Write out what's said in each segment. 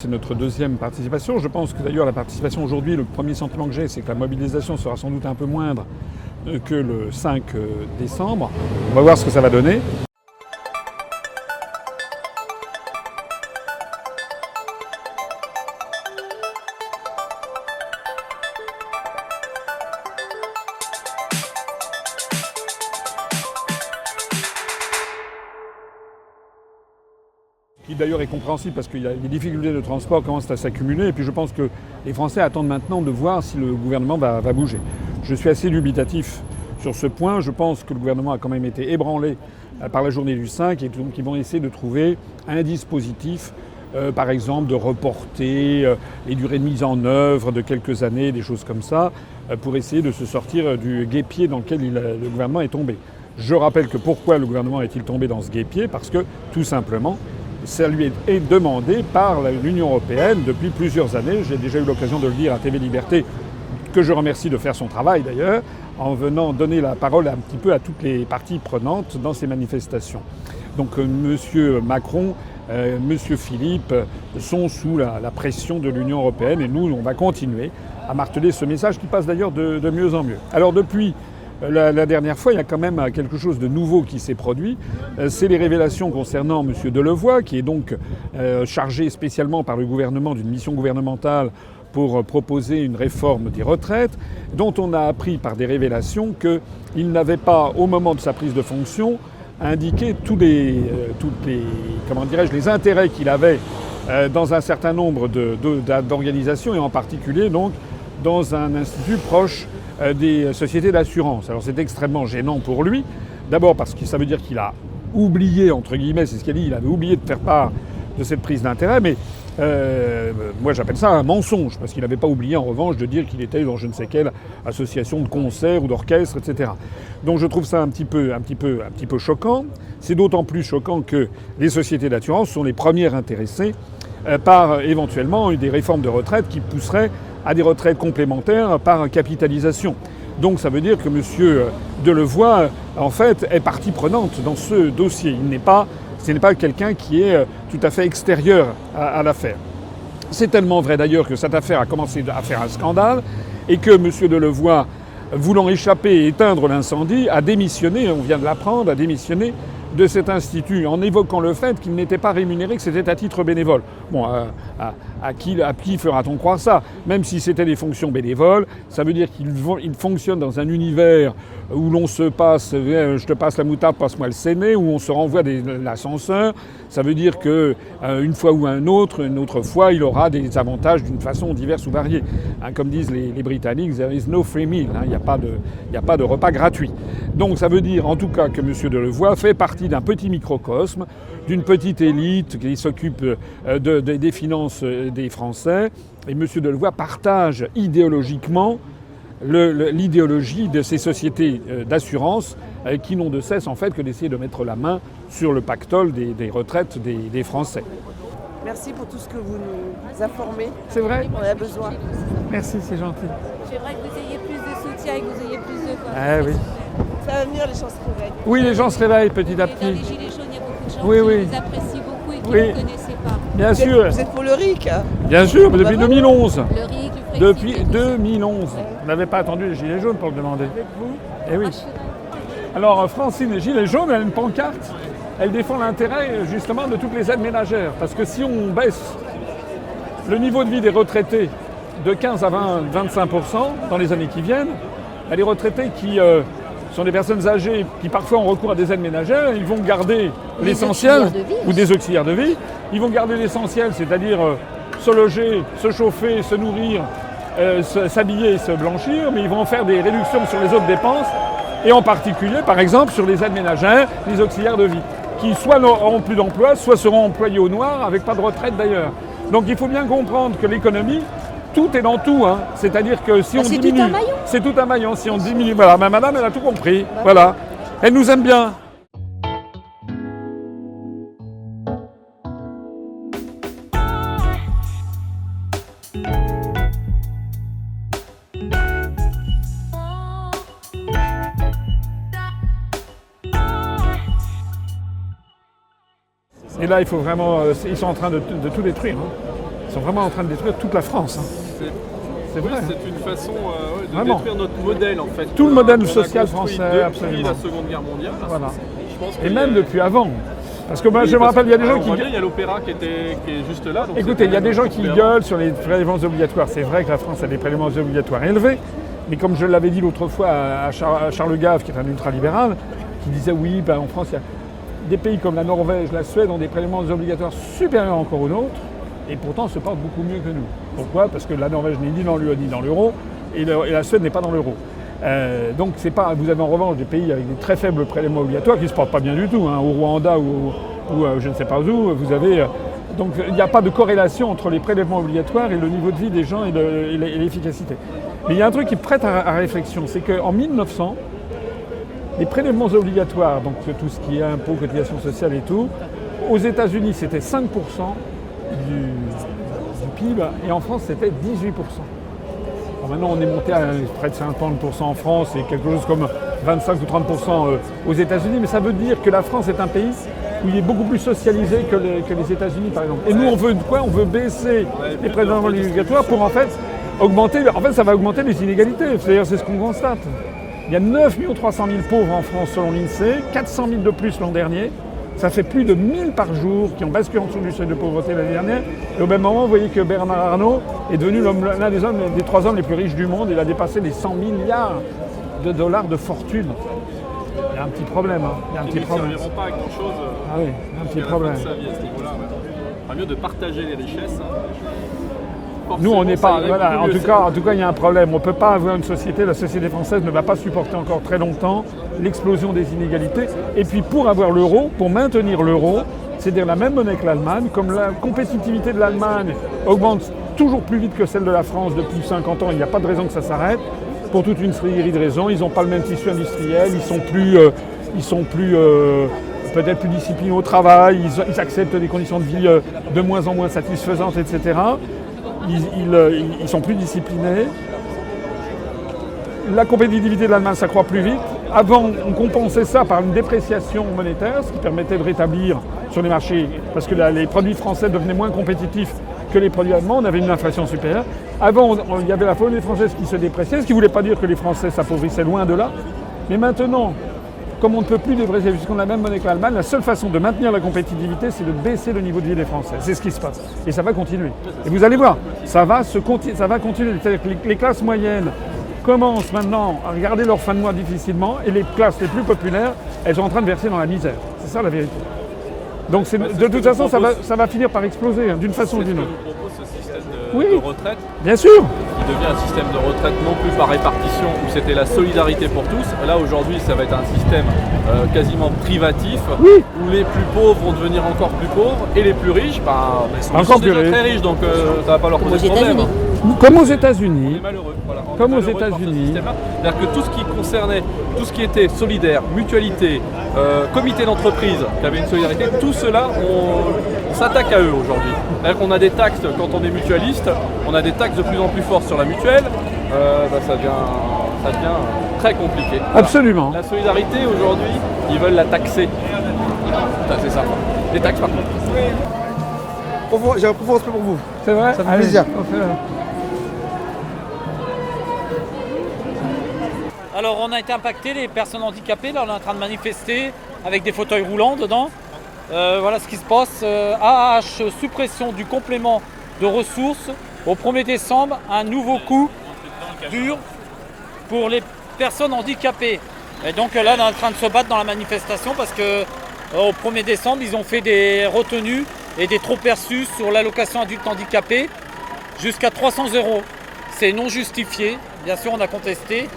C'est notre deuxième participation. Je pense que d'ailleurs la participation aujourd'hui, le premier sentiment que j'ai, c'est que la mobilisation sera sans doute un peu moindre que le 5 euh, décembre. On va voir ce que ça va donner. Qui d'ailleurs est compréhensible parce a des difficultés de transport commencent à s'accumuler et puis je pense que les Français attendent maintenant de voir si le gouvernement va, bouger. Je suis assez dubitatif sur ce point. Je pense que le gouvernement a quand même été ébranlé euh, par la journée du 5 et donc ils vont essayer de trouver un dispositif, euh, par exemple de reporter euh, les durées de mise en œuvre de quelques années, des choses comme ça, pour essayer de se sortir du guépier dans lequel le gouvernement est tombé. Je rappelle que pourquoi le gouvernement est-il tombé dans ce guépier Parce que tout simplement, ça lui est demandé par l'Union européenne depuis plusieurs années. J'ai déjà eu l'occasion de le dire à TV Liberté, que je remercie de faire son travail d'ailleurs, en venant donner la parole un petit peu à toutes les parties prenantes dans ces manifestations. Donc euh, M. Macron, euh, M. Philippe sont sous la, pression de l'Union européenne et nous, on va continuer à marteler ce message qui passe d'ailleurs de, de mieux en mieux. Alors depuis la, la, dernière fois, il y a quand même quelque chose de nouveau qui s'est produit. Euh, c'est les révélations concernant M. Delevoye, qui est donc euh, chargé spécialement par le gouvernement d'une mission gouvernementale pour proposer une réforme des retraites, dont on a appris par des révélations qu'il n'avait pas, au moment de sa prise de fonction, indiqué tous les, euh, comment dirais-je, les intérêts qu'il avait euh, dans un certain nombre d'organisations et en particulier donc dans un institut proche euh, des sociétés d'assurance. Alors c'est extrêmement gênant pour lui, d'abord parce que ça veut dire qu'il a oublié, entre guillemets, c'est ce qu'il a dit, il avait oublié de faire part de cette prise d'intérêt, mais euh, moi j'appelle ça un mensonge, parce qu'il n'avait pas oublié en revanche de dire qu'il était dans je ne sais quelle association de concerts ou d'orchestre, etc. Donc je trouve ça un petit peu, un petit peu, un petit peu choquant. C'est d'autant plus choquant que les sociétés d'assurance sont les premières intéressées euh, par éventuellement des réformes de retraite qui pousseraient à des retraites complémentaires par capitalisation. Donc ça veut dire que M. Delevoye, en fait, est partie prenante dans ce dossier. Il n'est pas, ce n'est pas quelqu'un qui est tout à fait extérieur à, à l'affaire. C'est tellement vrai d'ailleurs que cette affaire a commencé à faire un scandale et que M. Delevoye, voulant échapper et éteindre l'incendie, a démissionné, on vient de l'apprendre, a démissionné de cet institut en évoquant le fait qu'il n'était pas rémunéré, que c'était à titre bénévole. Bon, à, qui, à qui fera-t-on croire ça? Même si c'était des fonctions bénévoles, ça veut dire qu'il il fonctionne dans un univers où l'on se passe, je te passe la moutarde, passe-moi le séné, où on se renvoie l'ascenseur. Ça veut dire que euh, une fois ou un autre, une autre fois, il aura des avantages d'une façon diverse ou variée. Hein, comme disent les, Britanniques, there is no free meal. Hein, il n'y a, pas de repas gratuit. Donc ça veut dire en tout cas que M. Delevoye fait partie d'un petit microcosme, d'une petite élite qui s'occupe de, des finances des Français. Et M. Delevoye partage idéologiquement l'idéologie de ces sociétés d'assurance qui n'ont de cesse en fait que d'essayer de mettre la main sur le pactole des, des retraites des, des, Français. Merci pour tout ce que vous nous informez. C'est vrai On a besoin. Merci, c'est gentil. J'aimerais que vous ayez plus de soutien et que vous ayez plus de... Ah oui. Ça va venir, les gens se réveillent. Oui, les gens se réveillent petit à petit. Dans les Gilets jaunes, il y a beaucoup de gens oui, qui oui. vous apprécient beaucoup et qui oui. ne vous connaissaient pas. Bien vous sûr. Êtes, vous êtes pour le RIC hein Bien sûr, depuis bah 2011. Le RIC, le Depuis Frexit, 2011. Vous n'avez pas attendu les Gilets jaunes pour le demander. Avec vous Eh oui. Alors Francine, les Gilets jaunes, elle a une pancarte? Elle défend l'intérêt justement de toutes les aides ménagères. Parce que si on baisse le niveau de vie des retraités de 15 à 20, 25% dans les années qui viennent, les retraités qui euh, sont des personnes âgées qui parfois ont recours à des aides ménagères, ils vont garder l'essentiel ou des auxiliaires de vie. Ils vont garder l'essentiel, c'est-à-dire euh, se loger, se chauffer, se nourrir, euh, s'habiller et se blanchir, mais ils vont faire des réductions sur les autres dépenses, et en particulier, par exemple, sur les aides ménagères, les auxiliaires de vie, qui soit n'auront plus d'emploi, soit seront employés au noir, avec pas de retraite d'ailleurs. Donc il faut bien comprendre que l'économie, tout est dans tout. Hein. C'est-à-dire que si bah, on diminue. C'est tout un maillon. Si on diminue. Voilà, ma madame, elle a tout compris. Bah, voilà. Elle nous aime bien. Là, il faut vraiment. Ils sont en train de, de tout détruire. Hein. Ils sont vraiment en train de détruire toute la France. hein. C'est- oui, vrai. c'est une façon euh, de Vraiment. détruire notre modèle en fait. Tout le modèle social français, depuis absolument. la Seconde Guerre mondiale. Voilà. Je pense Et même a- depuis avant. Parce que moi, Oui, je me rappelle, il y a des gens qui. Il y a l'opéra qui, était- qui est juste là. donc Écoutez, il y a des gens qui gueulent sur les prélèvements obligatoires. C'est vrai que la France a des prélèvements obligatoires élevés, mais comme je l'avais dit l'autre fois à à Char- à Charles Gave, qui est un ultralibéral, qui disait oui, ben, en France, il y a des pays comme la Norvège, la Suède ont des prélèvements obligatoires supérieurs encore aux nôtres, et pourtant se portent beaucoup mieux que nous. Pourquoi? Parce que la Norvège n'est ni dans l'UE ni dans l'euro, et, la Suède n'est pas dans l'euro. Euh, donc c'est pas, vous avez en revanche des pays avec des très faibles prélèvements obligatoires qui ne se portent pas bien du tout. hein. Au Rwanda ou, euh, je ne sais pas où, vous avez. euh, donc il n'y a pas de corrélation entre les prélèvements obligatoires et le niveau de vie des gens et l'efficacité. Mais il y a un truc qui prête à, à réflexion, c'est qu'en 1900, les prélèvements obligatoires, donc tout ce qui est impôts, cotisations sociales et tout, aux États-Unis c'était 5% du, PIB et en France c'était 18%. Bon, maintenant on est monté à près de 50% en France et quelque chose comme 25 ou 30% euh, aux États-Unis, mais ça veut dire que la France est un pays où il est beaucoup plus socialisé que les, que les États-Unis par exemple. Et nous on veut quoi? On veut baisser les prélèvements obligatoires pour en fait augmenter, en fait ça va augmenter les inégalités, c'est-à-dire c'est ce qu'on constate. Il y a 9 300 000 pauvres en France selon l'INSEE, 400 000 de plus l'an dernier. Ça fait plus de 1000 par jour qui ont basculé en dessous du seuil de pauvreté l'année dernière. Et au même moment, vous voyez que Bernard Arnault est devenu l'un des, hommes, des trois hommes les plus riches du monde. Il a dépassé les 100 milliards de dollars de fortune. Il y a un petit problème. hein. Il y a un Ils petit ne problème. serviront pas à grand chose. Ah oui, un petit problème. de sa vie à ce niveau-là. ouais. Pas mieux de partager les richesses. hein. Nous, on n'est pas. Voilà, en tout cas, en tout cas, il y a un problème. On ne peut pas avoir une société. La société française ne va pas supporter encore très longtemps l'explosion des inégalités. Et puis, pour avoir l'euro, pour maintenir l'euro, c'est-à-dire la même monnaie que l'Allemagne, comme la compétitivité de l'Allemagne augmente toujours plus vite que celle de la France depuis 50 ans, il n'y a pas de raison que ça s'arrête. Pour toute une série de raisons, ils n'ont pas le même tissu industriel, ils sont plus, euh, ils sont plus euh, peut-être plus disciplinés au travail, ils, ils acceptent des conditions de vie euh, de moins en moins satisfaisantes, etc euh, ils- sont plus disciplinés. La compétitivité de l'Allemagne s'accroît plus vite. Avant, on compensait ça par une dépréciation monétaire, ce qui permettait de rétablir sur les marchés, parce que les produits français devenaient moins compétitifs que les produits allemands, on avait une inflation supérieure. Avant, il y avait la monnaie française qui se dépréciait, ce qui ne voulait pas dire que les Français s'appauvrissaient loin de là. Mais maintenant, comme on ne peut plus déprécier puisqu'on a la même monnaie que l'Allemagne, la seule façon de maintenir la compétitivité, c'est de baisser le niveau de vie des Français. C'est ce qui se passe. Et ça va continuer. Et vous allez voir, ça va, se conti- ça va continuer. C'est-à-dire que les, classes moyennes commencent maintenant à regarder leur fin de mois difficilement et les classes les plus populaires, elles sont en train de verser dans la misère. C'est ça la vérité. Donc de toute façon, ça va, propose- ça va finir par exploser, hein, d'une façon ou d'une autre. nous propose ce système de, Oui. de retraite Bien sûr devient un système de retraite non plus par répartition où c'était la solidarité pour tous. Là aujourd'hui ça va être un système euh, quasiment privatif Oui. où les plus pauvres vont devenir encore plus pauvres et les plus riches bah, ils sont, Encore déjà très riches donc euh, ça va pas leur poser de problème. États-Unis. Comme aux États-Unis, malheureux. voilà. Comme aux États-Unis. C'est-à-dire que tout ce qui concernait, tout ce qui était solidaire, mutualité, euh, comité d'entreprise, qui avait une solidarité, tout cela, on s'attaque à eux aujourd'hui. C'est-à-dire qu'on a des taxes quand on est mutualiste, on a des taxes de plus en plus fortes sur la mutuelle, euh, bah, ça, devient, ça devient très compliqué. Voilà. absolument. La solidarité aujourd'hui, ils veulent la taxer. C'est ça. Des taxes par contre. J'ai un profond respect pour vous. C'est vrai Ça fait Allez, plaisir. on fait- Alors on a été impacté, les personnes handicapées, là on est en train de manifester avec des fauteuils roulants dedans. Euh, voilà ce qui se passe. Euh, AAH, suppression du complément de ressources au 1er décembre, un nouveau coup dur pour les personnes handicapées. Et donc là on est en train de se battre dans la manifestation parce que euh, au 1er décembre ils ont fait des retenues et des trop perçus sur l'allocation adulte handicapé jusqu'à 300 euros. C'est non justifié, bien sûr on a contesté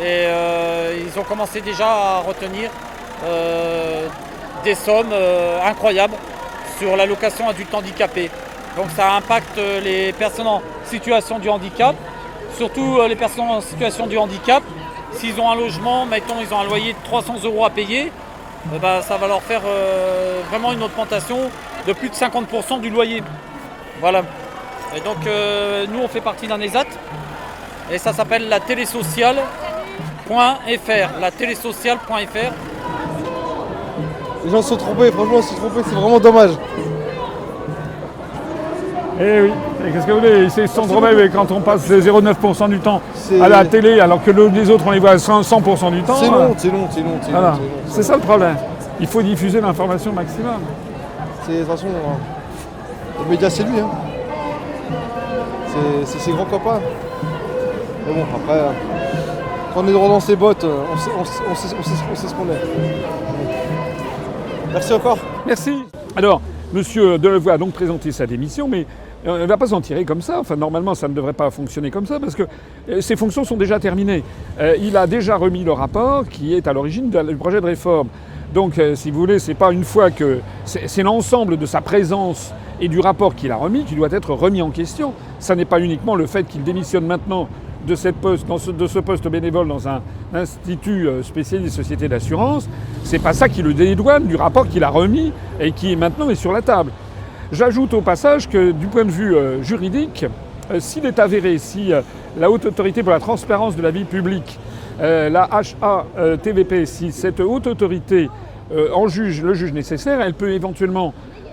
et euh, ils ont commencé déjà à retenir euh, des sommes euh, incroyables sur l'allocation adulte handicapé. Donc ça impacte euh, les personnes en situation du handicap, surtout euh, les personnes en situation du handicap. S'ils ont un logement, mettons ils ont un loyer de 300 euros à payer, ben, ça va leur faire vraiment une augmentation de plus de 50% du loyer. Voilà. Et donc nous on fait partie d'un ESAT et ça s'appelle la télésociale.fr. La. Les gens se sont trompés, franchement, ils se sont trompés, c'est vraiment dommage. Eh oui, qu'est-ce que vous voulez C'est son Merci problème beaucoup. et quand on passe 0,9% du temps à la télé alors que le- les autres on les voit à 100%, 100% du temps. C'est long, c'est long, c'est long, c'est long, voilà. c'est ça le problème. Il faut diffuser l'information au maximum. C'est de toute façon, euh, le média c'est lui. Hein. C'est- ses grands copains. Mais bon, après, euh, quand on est droit dans ses bottes, euh, on sait, on sait- on sait- on sait- on sait ce qu'on est. Merci encore. Merci. Alors, Monsieur Delevoye a donc présenté sa démission, mais euh, on ne va pas s'en tirer comme ça. Enfin, normalement, ça ne devrait pas fonctionner comme ça, parce que euh, ses fonctions sont déjà terminées. Euh, il a déjà remis le rapport qui est à l'origine du projet de réforme. Donc, euh, si vous voulez, c'est pas une fois que c'est c'est l'ensemble de sa présence et du rapport qu'il a remis qui doit être remis en question. Ça n'est pas uniquement le fait qu'il démissionne maintenant de, ce, poste bénévole dans un institut euh, spécialisé société d'assurance. C'est pas ça qui le dédouane du rapport qu'il a remis et qui maintenant est sur la table. J'ajoute au passage que du point de vue euh, juridique, euh, s'il est avéré, si la Haute Autorité pour la transparence de la vie publique, la HATVP, si cette haute autorité en juge le juge nécessaire, elle peut éventuellement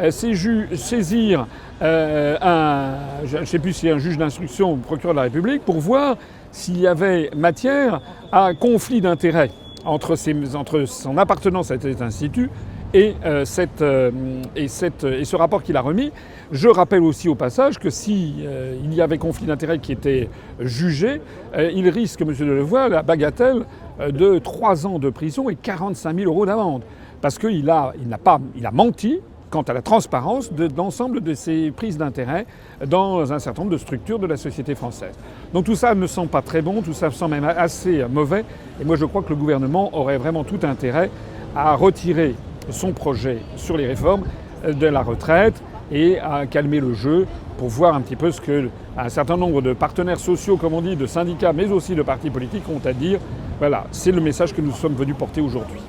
saisir euh, un, je ne sais plus si un juge d'instruction ou procureur de la République, pour voir s'il y avait matière à un conflit d'intérêts entre, entre son appartenance à cet institut et, euh, cette, euh, et, cette- et ce rapport qu'il a remis. Je rappelle aussi au passage que si euh, il y avait conflit d'intérêts qui était jugé, euh, il risque, M. Delevoye, la bagatelle euh, de 3 ans de prison et 45 000 euros d'amende. Parce qu'il a, il il a menti quant à la transparence de l'ensemble de ses prises d'intérêt dans un certain nombre de structures de la société française. Donc tout ça ne semble pas très bon, tout ça semble même assez mauvais. Et moi je crois que le gouvernement aurait vraiment tout intérêt à retirer son projet sur les réformes de la retraite et à calmer le jeu pour voir un petit peu ce que un certain nombre de partenaires sociaux, comme on dit, de syndicats, mais aussi de partis politiques ont à dire. Voilà, c'est le message que nous sommes venus porter aujourd'hui.